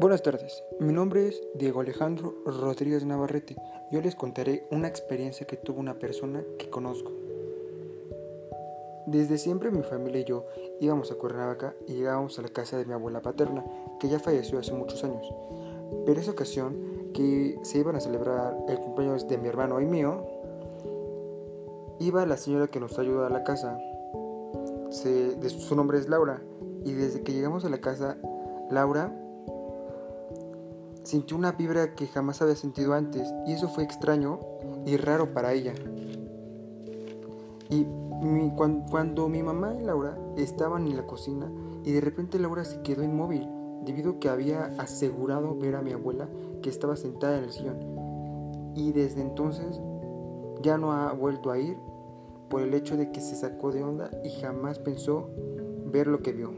Buenas tardes, mi nombre es Diego Alejandro Rodríguez Navarrete. Yo les contaré una experiencia que tuvo una persona que conozco. Desde siempre mi familia y yo íbamos a Cuernavaca y llegábamos a la casa de mi abuela paterna, que ya falleció hace muchos años. Pero esa ocasión que se iban a celebrar el cumpleaños de mi hermano y mío, iba la señora que nos ayuda a la casa. su nombre es Laura y desde que llegamos a la casa, Laura Sintió una vibra que jamás había sentido antes y eso fue extraño y raro para ella. Y cuando, mi mamá y Laura estaban en la cocina y de repente Laura se quedó inmóvil debido a que había asegurado ver a mi abuela que estaba sentada en el sillón. Y desde entonces ya no ha vuelto a ir por el hecho de que se sacó de onda y jamás pensó ver lo que vio.